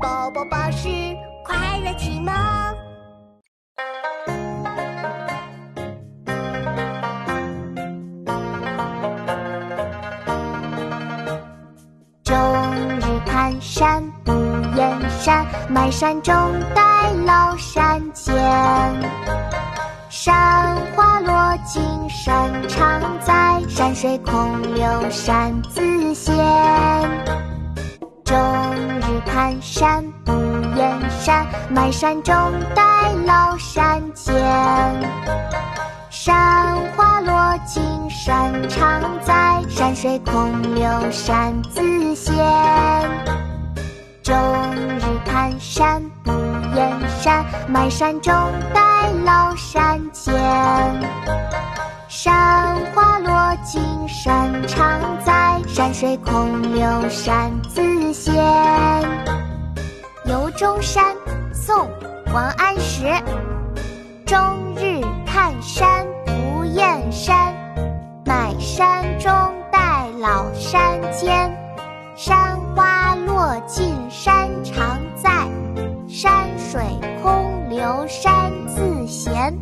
宝宝巴士快乐启蒙。终日看山不厌山，满山中带老山间。山花落尽山常在，山水空留山自闲。看山不厌山，满山中带老山间。山花落尽山常在，山水空留山自闲。终日看山不厌山，满山中带老山间。山花落尽山常在，山水空留山自闲。游中山，宋·王安石。终日看山不厌山，买山中带老山间。山花落尽山常在，山水空留山自闲。